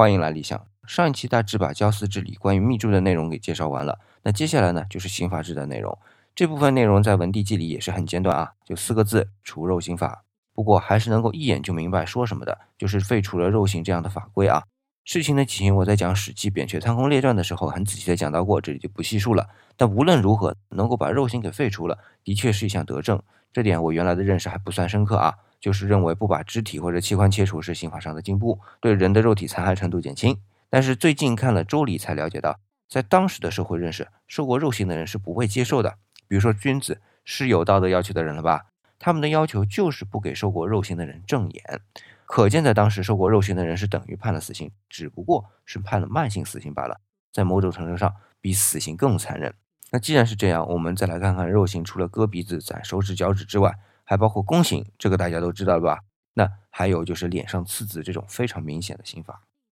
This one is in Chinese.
欢迎来理想。上一期大致把教司治理关于密注的内容给介绍完了，那接下来呢就是刑法制的内容。这部分内容在文帝纪里也是很简短啊，就四个字：除肉刑法。不过还是能够一眼就明白说什么的，就是废除了肉刑这样的法规啊。事情的起因我在讲《史记·扁鹊贪空列传》的时候很仔细的讲到过，这里就不细述了。但无论如何，能够把肉刑给废除了，的确是一项德政。这点我原来的认识还不算深刻啊。就是认为不把肢体或者器官切除是刑法上的进步，对人的肉体残害程度减轻。但是最近看了《周礼》才了解到，在当时的社会认识，受过肉刑的人是不会接受的。比如说君子是有道德要求的人了吧？他们的要求就是不给受过肉刑的人正眼。可见在当时受过肉刑的人是等于判了死刑，只不过是判了慢性死刑罢了，在某种程度上比死刑更残忍。那既然是这样，我们再来看看肉刑，除了割鼻子、斩手指、脚趾之外。还包括弓刑，这个大家都知道了吧？那还有就是脸上刺字这种非常明显的刑法。